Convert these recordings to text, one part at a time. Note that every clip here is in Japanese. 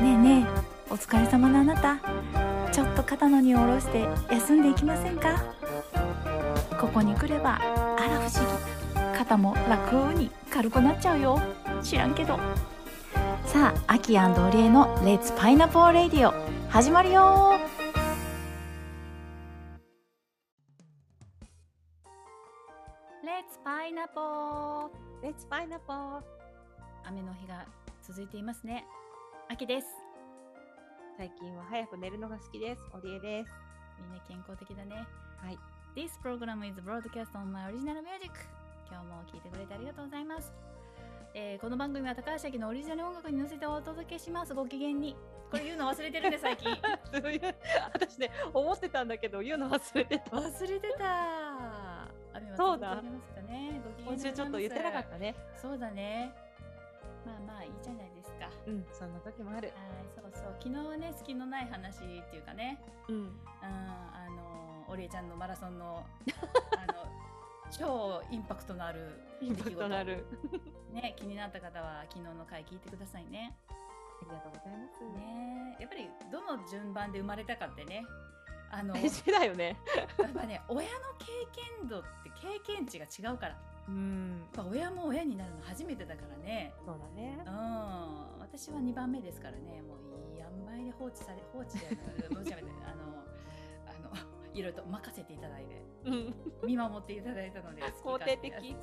ねえねえお疲れ様のあなた。ちょっと肩の荷を下ろして休んでいきませんか？ここに来ればあら不思議。肩も楽に軽くなっちゃうよ。知らんけど。さあアキオリエの「レッツパイナポーレディオ」始まるよ。レッツパイナポーレッツパイナポー雨の日が続いていますね秋です。最近は早く寝るのが好きです。オリエです。みんな健康的だね。はい。This program is broadcast on my original music. 今日も聴いてくれてありがとうございます、えーこの番組は高橋明のオリジナル音楽に乗せてお届けします。ご機嫌に。これ言うの忘れてるね最近。私ね思ってたんだけど言うの忘れてた。忘れてた。雨はそうだ。今週ちょっと言ってなかったね。そうだねまあまあいいじゃないですかうん、そんな時もある。はいそうそう昨日はね隙のない話っていうかねうん。うん、あのオリエちゃんのマラソンの あの超インパクトのあるインパクトのある。ね気になった方は昨日の回聞いてくださいね。ありがとうございます。ねやっぱりどの順番で生まれたかってねあのや大事だよね。っぱね親の経験度って経験値が違うからやうん親も親になるの初めてだからね。そうだねう。ん私は2番目ですからねもういい塩梅で放置され放置じゃないどうし あのあのいろいろと任せていただいて。うん。見守っていただいたので肯定的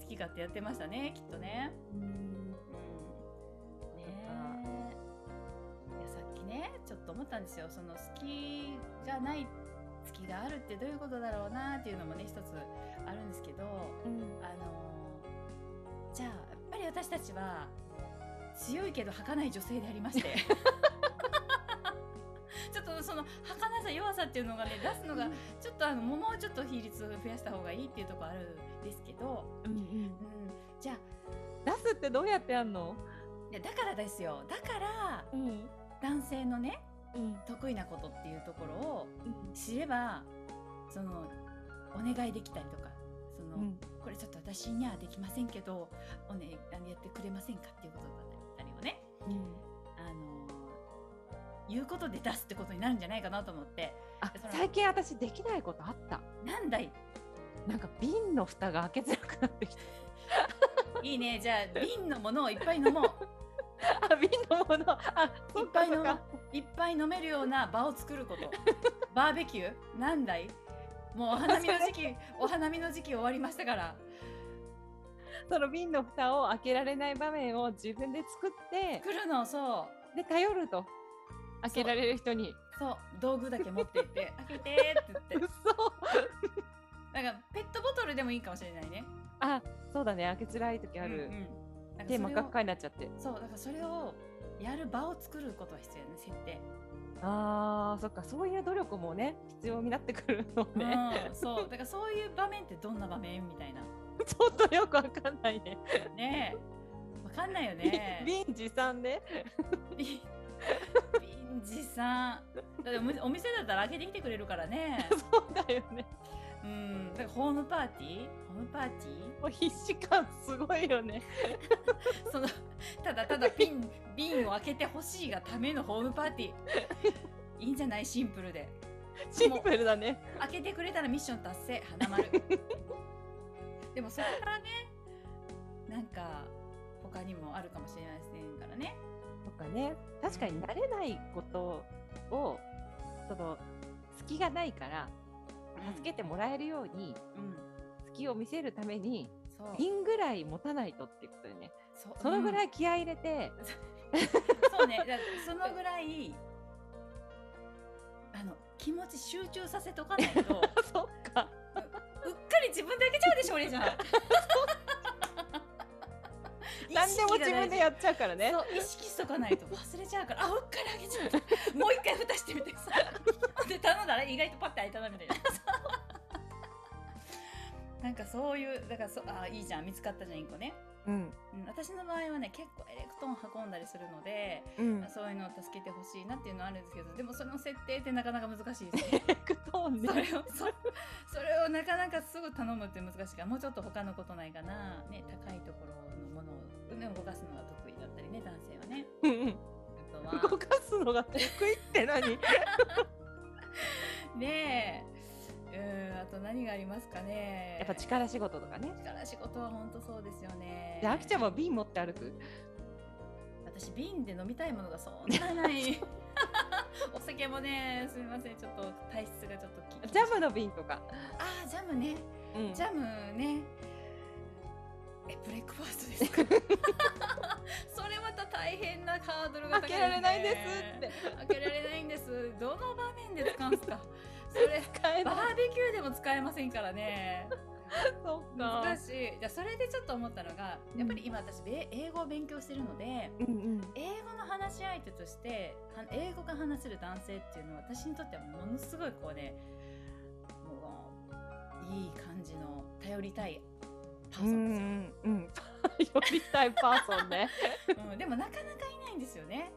好き勝手やってましたねきっとね。うん。うん、ねえいやさっきねちょっと思ったんですよその好きがない好きがあるってどういうことだろうなっていうのもね一つあるんですけどうん。あのじゃあやっぱり私たちは強いけど儚い女性でありまして ちょっとその儚さ弱さっていうのがね出すのがちょっとあのもうちょっと比率を増やした方がいいっていうところあるんですけど、うんうん。うん、じゃあ出すってどうやってやんの？いやだからですよだからうん。男性のねうん。得意なことっていうところを知ればそのお願いできたりとかその、うん。これちょっと私にはできませんけどお、ね、あのやってくれませんかっていうことだったりをねうん。あの言うことで出すってことになるんじゃないかなと思って最近私できないことあった。なんだい？なんか瓶の蓋が開けづらくなってきた。いいねじゃあ瓶のものをいっぱい飲もう あ瓶のもの。あいっぱい飲もう。いっぱい飲めるような場を作ること。バーベキュー？なんだいもうお花見の時期 お花見の時期終わりましたから。その瓶の蓋を開けられない場面を自分で作って。来るのそう。で頼ると。開けられる人に。そう。道具だけ持っていって 開けてって言って。嘘。なんかペットボトルでもいいかもしれないね。あそうだね。開けづらい時ある、うんうん。なんか手真っ赤っそかになっちゃって。そう。だからそれをやる場を作ることは必要ね設定、あーそっかそういう努力もね必要になってくるのね、うん、そう。だからそういう場面ってどんな場面みたいな。ちょっとよくわかんないね。ねえ。わかんないよね。瓶持参でビンジさん。だってお店だったら開けてきてくれるからね。そうだよね。うんホームパーティー？ホームパーティー？もう必死感すごいよね。そのただただ瓶 瓶を開けてほしいがためのホームパーティー。いいんじゃない？シンプルで。シンプルだね。開けてくれたらミッション達成。花丸。でもそれからねなんか他にもあるかもしれませんからね。とかね。確かに慣れないことをその隙がないから助けてもらえるようにうん。隙を見せるためにそう。瓶ぐらい持たないとっていうことでね。そそのぐらい、い気合い入れて、そうね。そのぐらいあの気持ち集中させとかないとう そっか。うっかり自分で開けちゃうでしょ俺じゃん。何でも自分でやっちゃうからね。意識しとかないと。忘れちゃうから。あうっかり開けちゃった。もう一回蓋してみてさ。で頼んだら意外とパッて開いたなみたいななんかそういうだからそあいいじゃん見つかったじゃん一個ね、うん。うん、私の場合はね結構エレクトーン運んだりするので、うん。そういうのを助けてほしいなっていうのはあるんですけどでもその設定ってなかなか難しいですねエレクトーンそれねをそそれをなかなかすぐ頼むって難しいからもうちょっと他のことないかな、ね、高いところのものを、ね、動かすのが得意だったりね男性はね。のが得意って何？ねえうんあと何がありますかね。やっぱ力仕事とかね。力仕事は本当そうですよね。であきちゃんは瓶持って歩く？私瓶で飲みたいものがそんなない。お酒もねすみません。ちょっと体質がちょっときジャムの瓶とか、あージャムね。うん。ジャムね。えブレックファーストですか？それまた大変なハードルが高い開けられないですって。開けられないんです。どの場面で使うんですか？それ使えバーベキューでも使えませんからね。そっか。難しい。じゃあそれでちょっと思ったのがやっぱり今私べ英語を勉強してるのでうんうん。英語の話し相手としては英語が話せる男性っていうのは私にとってはものすごいこうねもういい感じの頼りたいパーうんソンですよ、うんうん寄りたいパーソンね。うんでもなかなかいないんですよね。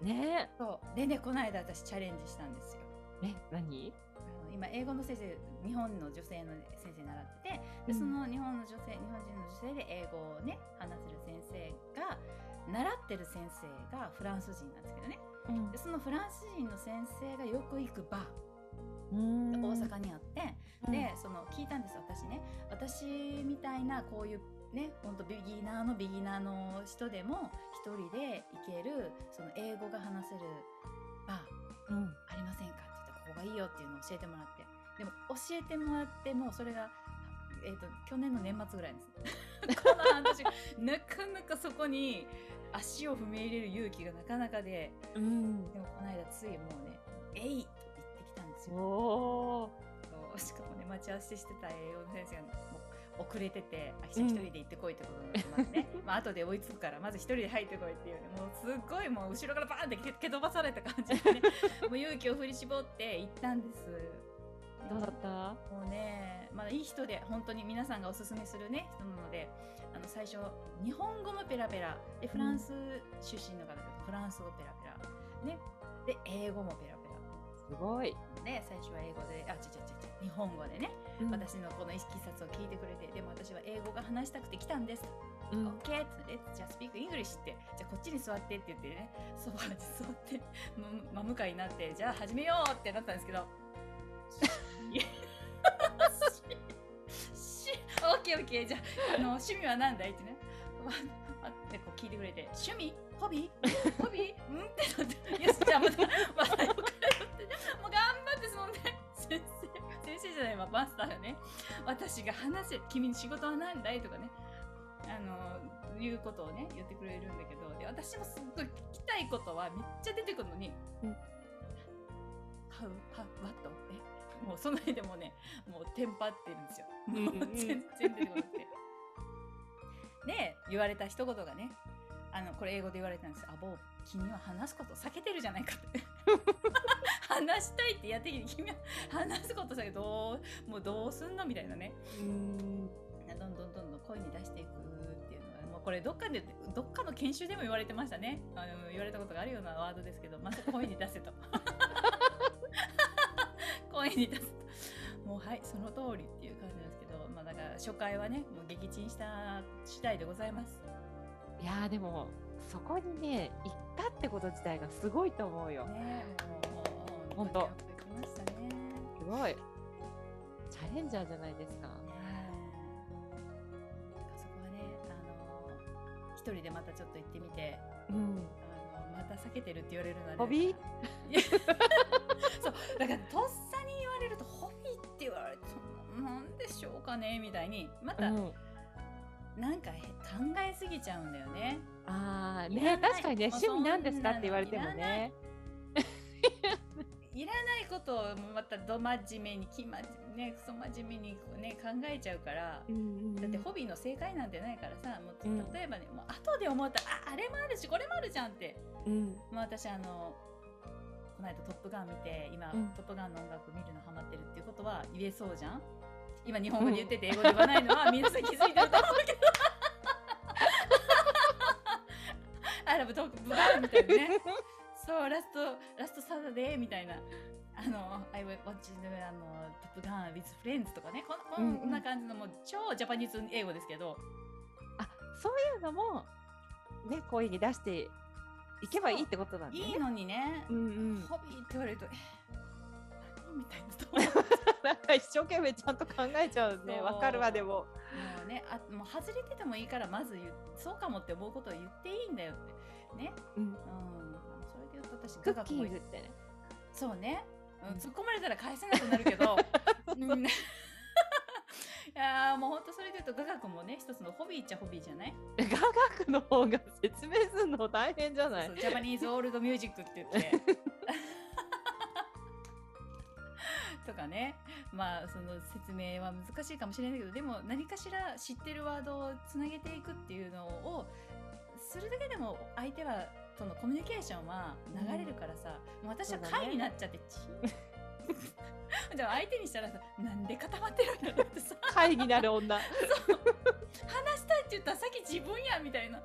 ね。そう。でねこの間私チャレンジしたんですよええ何？あの今英語の先生日本の女性の先生習っててうん。でその日本の女性日本人の女性で英語をね話せる先生が習ってる先生がフランス人なんですけどね。うん。でそのフランス人の先生がよく行くバー。うん。大阪にあって、でその聞いたんです私ね。私みたいなこういうね本当ビギナーのビギナーの人でも一人で行けるその英語が話せるバー。うん。ありませんがいいよっていうのを教えてもらって。でも教えてもらってもそれが、えー、と去年の年末ぐらいです この半年なかなかそこに足を踏み入れる勇気がなかなかで。うん。でもこの間ついもうね「えい!」と言ってきたんですよ。おしかもね待ち合わせしてた英語の先生がもう遅れてて「あ一人で行ってこい」ってことになってますね、まあ後で追いつくからまず一人で入ってこいっていうねもうすっごいもう後ろからバーンって蹴蹴飛ばされた感じでね もう勇気を振り絞って行ったんです。どうだった？もうね、まあ、いい人で本当に皆さんがおすすめするね人なのであの最初日本語もペラペラでフランス出身の方だとフランス語ペラペラねで英語もペラペラすごい、ね最初は英語であちゃちゃちゃちゃ日本語でね。私のこの一冊を聞いてくれてでも私は英語が話したくて来たんですうん。OK ってじゃあ speak English って。じゃあこっちに座ってって言ってね。ソファーに座ってむ真向かいになってじゃあ始めようってなったんですけど。しし OKOK じゃああの趣味は何だいってね。ってこう聞いてくれて趣味？ホビー？ホビー？うん？ってなって。よしじゃあまたまた生先生じゃないわマスターがね。私が話せ君の仕事は何だいとかね。あのいうことをね言ってくれるんだけど。で私もすっごい聞きたいことはめっちゃ出てくるのに。うん「はうはわっとえもうその辺でもうねもうテンパってるんですよ。もう全然出てこなくて。で言われた一言がねあのこれ英語で言われたんです。よ「あぼう君は話すことを避けてるじゃないか」って。話したいってやってきて君は話すこと避けてどうもうどうすんのみたいなね。うん。どんどんどんどん声に出していくっていうのはもうこれどっかでどっかの研修でも言われてましたね。あの言われたことがあるようなワードですけどまず声に出せと。声に出すと。もうはいその通りっていう感じなんですけどまあだから初回はねもう撃沈した次第でございます。いやーでもそこにね行ったってこと自体がすごいと思うよ。ね。もうもうほんとやってきましたね。すごい。チャレンジャーじゃないですか。ねえそこはねあの一人でまたちょっと行ってみてうん。あのまた避けてるって言われるのはね。ホビー？そう。だからとっさに言われるとホビーって言われてそんななんでしょうかねみたいにまたうん。なんかへ考えすぎちゃうんだよね。ね。確かにね趣味なんですかって言われてもね。いらないことをまたど真面目にきまねクソ真面目にね考えちゃうから。だってホビーの正解なんてないからさもううん。例えばね、もう後で思ったらああれもあるしこれもあるじゃんって。うん。まあ、私あのこの間「トップガン」見て今、うん。トップガンの音楽見るのハマってるっていうことは言えそうじゃん？今日本語で言ってて英語で言わないのは皆さん気づいてると思うけどラブトップガンみたいなね。そうラストラストサダデーみたいな。あの「I watch the あのトップガン with friends」とかね。このこうん。な感じのもう超ジャパニーズ英語ですけど、あそういうのもね声に出して行けばいいってことなんだよね。いいのにね、うんうん。ホビーって言われるとえ何みたいなと なんか一生懸命ちゃんと考えちゃうね。わかるわでも。もうねあもう外れててもいいからまずそうかもって思うことを言っていいんだよってね。うん。うん。それで言うと私クッキングってね。そうね、うん。うん。突っ込まれたら返せなくなるけど、うん、いやーもうほんとそれで言うと雅楽もね一つのホビーっちゃホビーじゃない？雅楽の方が説明するの大変じゃない？ジャパニーズオールドミュージックって言って。とかね。まあその説明は難しいかもしれないけどでも何かしら知ってるワードをつなげていくっていうのをするだけでも相手はそのコミュニケーションは流れるからさ、もう私は会になっちゃってチーでも 相手にしたらさなんで固まってるんだろうってさ。会になる女。話したいって言ったらさっき自分やみたいな。っ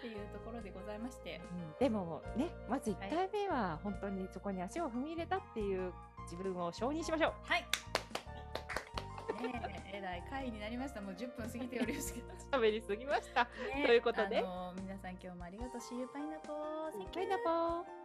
ていうところでございまして。でもね、まず1回目は本当にそこに足を踏み入れたっていう自分を承認しましょう。はい。ねえ、えらい回になりました。もう10分過ぎておりますけど。喋りすぎました。ねということで皆さん今日もありがとう。See you pineapple. Thank バイナポー。